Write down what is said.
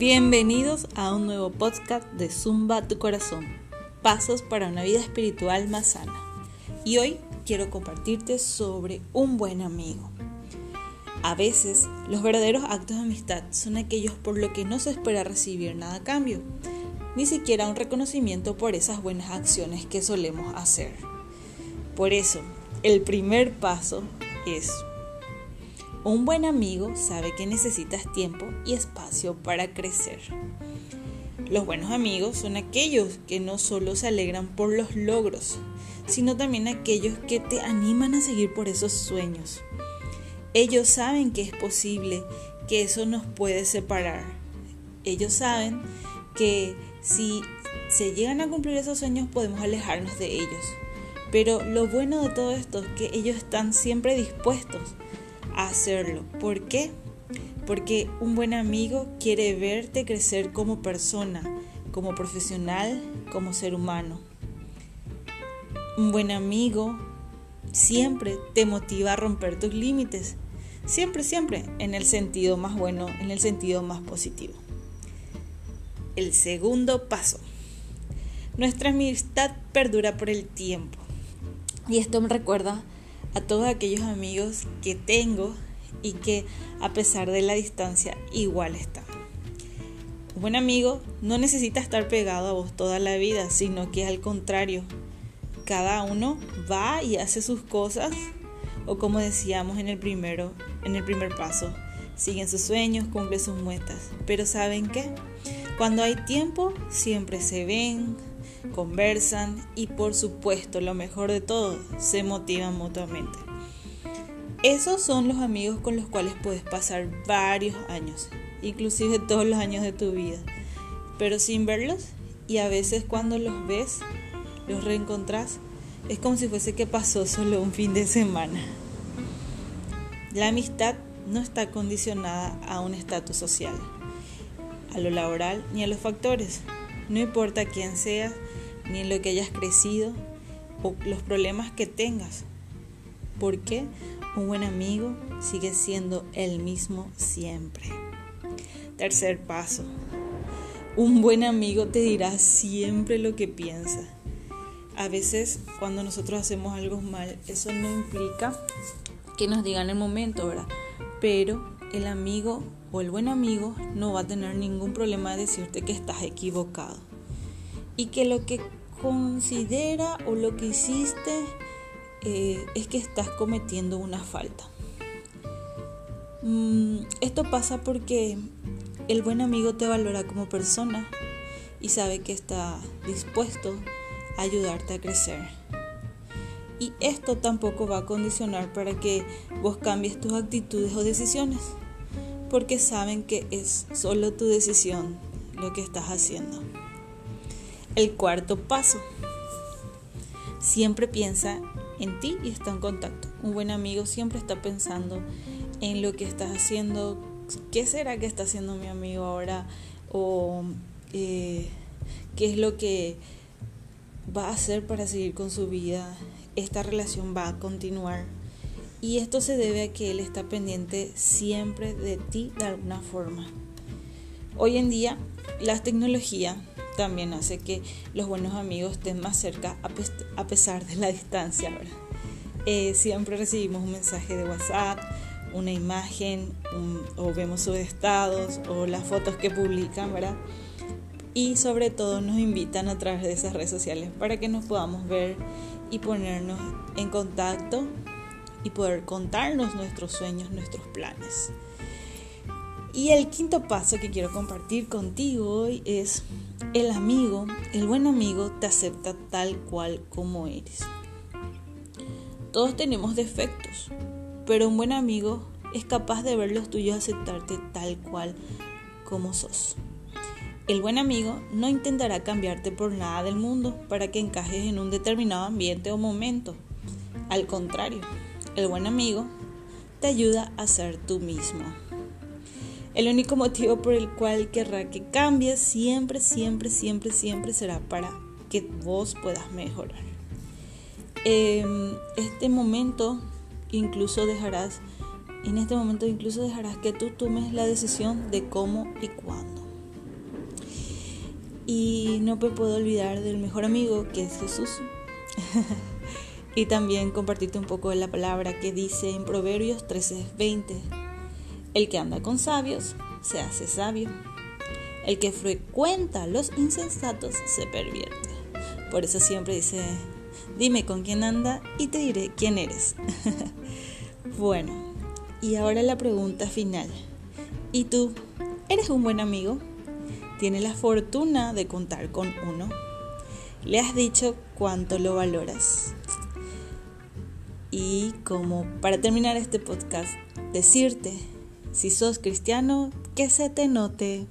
Bienvenidos a un nuevo podcast de Zumba tu corazón, pasos para una vida espiritual más sana. Y hoy quiero compartirte sobre un buen amigo. A veces, los verdaderos actos de amistad son aquellos por los que no se espera recibir nada a cambio, ni siquiera un reconocimiento por esas buenas acciones que solemos hacer. Por eso, el primer paso es un buen amigo sabe que necesitas tiempo y espacio para crecer. Los buenos amigos son aquellos que no solo se alegran por los logros, sino también aquellos que te animan a seguir por esos sueños. Ellos saben que es posible, que eso nos puede separar. Ellos saben que si se llegan a cumplir esos sueños podemos alejarnos de ellos. Pero lo bueno de todo esto es que ellos están siempre dispuestos hacerlo. ¿Por qué? Porque un buen amigo quiere verte crecer como persona, como profesional, como ser humano. Un buen amigo siempre te motiva a romper tus límites. Siempre, siempre en el sentido más bueno, en el sentido más positivo. El segundo paso. Nuestra amistad perdura por el tiempo. Y esto me recuerda a todos aquellos amigos que tengo y que a pesar de la distancia igual están. Un buen amigo no necesita estar pegado a vos toda la vida, sino que al contrario, cada uno va y hace sus cosas o como decíamos en el primero, en el primer paso, siguen sus sueños, cumplen sus metas, pero ¿saben qué? Cuando hay tiempo siempre se ven, conversan y por supuesto, lo mejor de todo, se motivan mutuamente. Esos son los amigos con los cuales puedes pasar varios años, inclusive todos los años de tu vida, pero sin verlos y a veces cuando los ves, los reencontrás, es como si fuese que pasó solo un fin de semana. La amistad no está condicionada a un estatus social, a lo laboral ni a los factores. No importa quién seas, ni en lo que hayas crecido o los problemas que tengas. Porque un buen amigo sigue siendo el mismo siempre. Tercer paso. Un buen amigo te dirá siempre lo que piensa. A veces cuando nosotros hacemos algo mal, eso no implica que nos digan el momento, ¿verdad? Pero el amigo o el buen amigo no va a tener ningún problema de decirte que estás equivocado y que lo que considera o lo que hiciste eh, es que estás cometiendo una falta. Mm, esto pasa porque el buen amigo te valora como persona y sabe que está dispuesto a ayudarte a crecer. Y esto tampoco va a condicionar para que vos cambies tus actitudes o decisiones, porque saben que es solo tu decisión lo que estás haciendo. El cuarto paso. Siempre piensa en ti y está en contacto. Un buen amigo siempre está pensando en lo que estás haciendo. ¿Qué será que está haciendo mi amigo ahora? O eh, qué es lo que va a hacer para seguir con su vida. Esta relación va a continuar. Y esto se debe a que él está pendiente siempre de ti de alguna forma. Hoy en día, la tecnología también hace que los buenos amigos estén más cerca a, pesar de la distancia. Eh, siempre recibimos un mensaje de WhatsApp, una imagen, o vemos sus estados o las fotos que publican. Y sobre todo nos invitan a través de esas redes sociales para que nos podamos ver y ponernos en contacto y poder contarnos nuestros sueños, nuestros planes. Y el quinto paso que quiero compartir contigo hoy es el amigo, el buen amigo te acepta tal cual como eres. Todos tenemos defectos, pero un buen amigo es capaz de ver los tuyos aceptarte tal cual como sos. El buen amigo no intentará cambiarte por nada del mundo para que encajes en un determinado ambiente o momento. Al contrario, el buen amigo te ayuda a ser tú mismo. El único motivo por el cual querrá que cambies siempre, siempre, siempre, siempre será para que vos puedas mejorar. Em, este momento incluso dejarás, en este momento incluso dejarás que tú tomes la decisión de cómo y cuándo. Y no me puedo olvidar del mejor amigo que es Jesús. y también compartirte un poco de la palabra que dice en Proverbios 13:20. El que anda con sabios se hace sabio. El que frecuenta los insensatos se pervierte. Por eso siempre dice, dime con quién anda y te diré quién eres. bueno, y ahora la pregunta final. ¿Y tú? ¿Eres un buen amigo? ¿Tienes la fortuna de contar con uno? ¿Le has dicho cuánto lo valoras? Y como para terminar este podcast, decirte, si sos cristiano, que se te note.